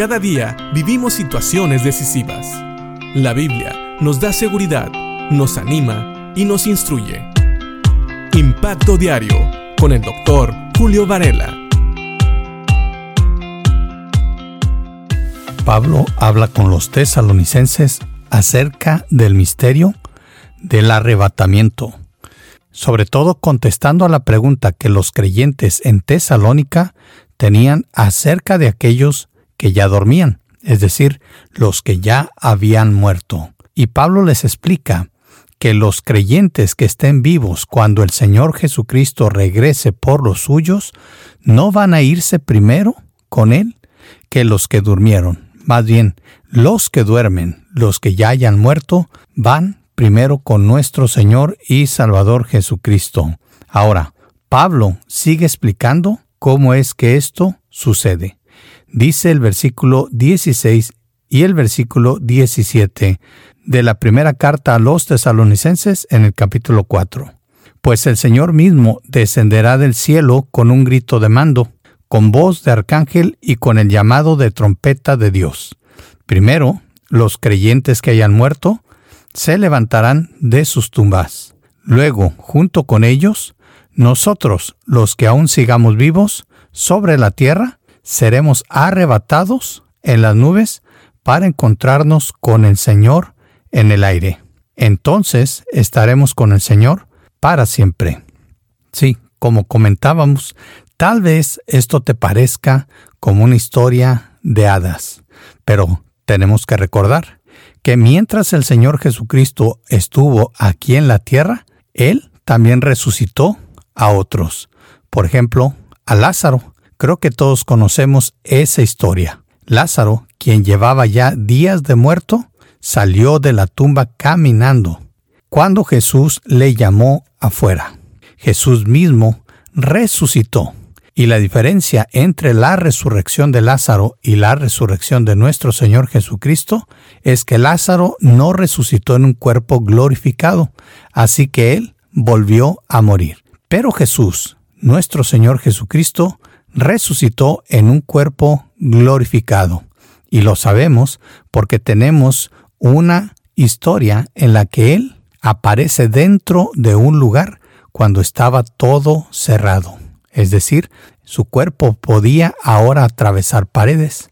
Cada día vivimos situaciones decisivas. La Biblia nos da seguridad, nos anima y nos instruye. Impacto Diario con el doctor Julio Varela. Pablo habla con los tesalonicenses acerca del misterio del arrebatamiento, sobre todo contestando a la pregunta que los creyentes en Tesalónica tenían acerca de aquellos que ya dormían, es decir, los que ya habían muerto. Y Pablo les explica que los creyentes que estén vivos cuando el Señor Jesucristo regrese por los suyos, no van a irse primero con Él que los que durmieron. Más bien, los que duermen, los que ya hayan muerto, van primero con nuestro Señor y Salvador Jesucristo. Ahora, Pablo sigue explicando cómo es que esto sucede. Dice el versículo 16 y el versículo 17 de la primera carta a los tesalonicenses en el capítulo 4. Pues el Señor mismo descenderá del cielo con un grito de mando, con voz de arcángel y con el llamado de trompeta de Dios. Primero, los creyentes que hayan muerto se levantarán de sus tumbas. Luego, junto con ellos, nosotros, los que aún sigamos vivos, sobre la tierra, seremos arrebatados en las nubes para encontrarnos con el Señor en el aire. Entonces estaremos con el Señor para siempre. Sí, como comentábamos, tal vez esto te parezca como una historia de hadas, pero tenemos que recordar que mientras el Señor Jesucristo estuvo aquí en la tierra, Él también resucitó a otros. Por ejemplo, a Lázaro. Creo que todos conocemos esa historia. Lázaro, quien llevaba ya días de muerto, salió de la tumba caminando. Cuando Jesús le llamó afuera, Jesús mismo resucitó. Y la diferencia entre la resurrección de Lázaro y la resurrección de nuestro Señor Jesucristo es que Lázaro no resucitó en un cuerpo glorificado, así que él volvió a morir. Pero Jesús, nuestro Señor Jesucristo, resucitó en un cuerpo glorificado. Y lo sabemos porque tenemos una historia en la que Él aparece dentro de un lugar cuando estaba todo cerrado. Es decir, su cuerpo podía ahora atravesar paredes.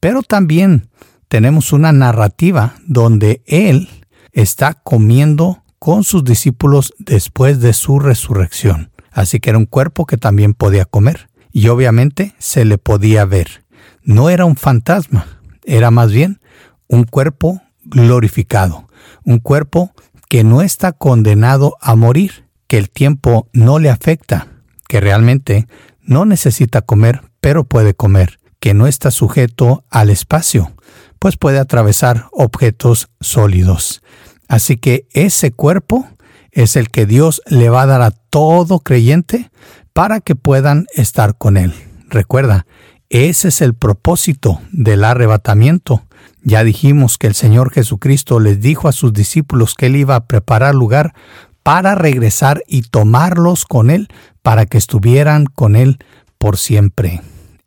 Pero también tenemos una narrativa donde Él está comiendo con sus discípulos después de su resurrección. Así que era un cuerpo que también podía comer y obviamente se le podía ver. No era un fantasma, era más bien un cuerpo glorificado, un cuerpo que no está condenado a morir, que el tiempo no le afecta, que realmente no necesita comer, pero puede comer, que no está sujeto al espacio, pues puede atravesar objetos sólidos. Así que ese cuerpo es el que Dios le va a dar a todo creyente para que puedan estar con Él. Recuerda, ese es el propósito del arrebatamiento. Ya dijimos que el Señor Jesucristo les dijo a sus discípulos que Él iba a preparar lugar para regresar y tomarlos con Él para que estuvieran con Él por siempre.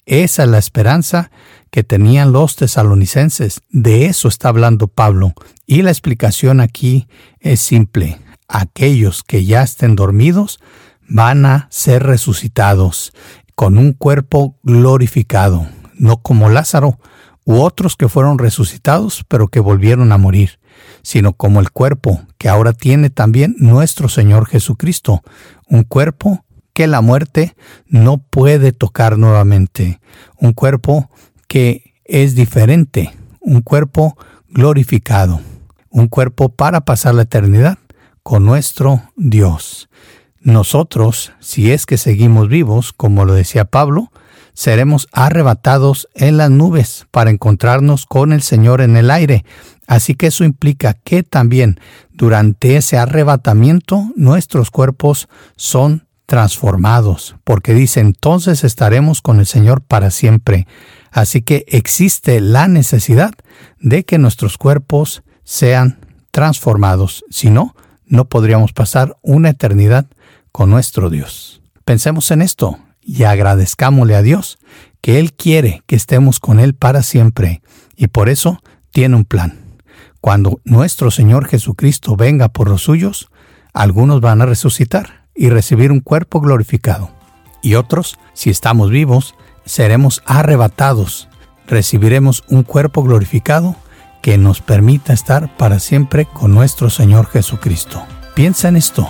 Esa es la esperanza que tenían los tesalonicenses. De eso está hablando Pablo. Y la explicación aquí es simple. Aquellos que ya estén dormidos van a ser resucitados con un cuerpo glorificado, no como Lázaro u otros que fueron resucitados pero que volvieron a morir, sino como el cuerpo que ahora tiene también nuestro Señor Jesucristo, un cuerpo que la muerte no puede tocar nuevamente, un cuerpo que es diferente, un cuerpo glorificado, un cuerpo para pasar la eternidad con nuestro Dios. Nosotros, si es que seguimos vivos, como lo decía Pablo, seremos arrebatados en las nubes para encontrarnos con el Señor en el aire. Así que eso implica que también durante ese arrebatamiento nuestros cuerpos son transformados, porque dice entonces estaremos con el Señor para siempre. Así que existe la necesidad de que nuestros cuerpos sean transformados, si no, no podríamos pasar una eternidad con nuestro Dios. Pensemos en esto. y agradezcámosle a Dios que Él quiere que estemos con Él para siempre y por eso tiene un plan. Cuando nuestro Señor Jesucristo venga por los suyos, algunos van a resucitar y recibir un cuerpo glorificado y otros, si estamos vivos, seremos arrebatados, recibiremos un cuerpo glorificado que nos permita estar para siempre con nuestro Señor Jesucristo. Piensa en esto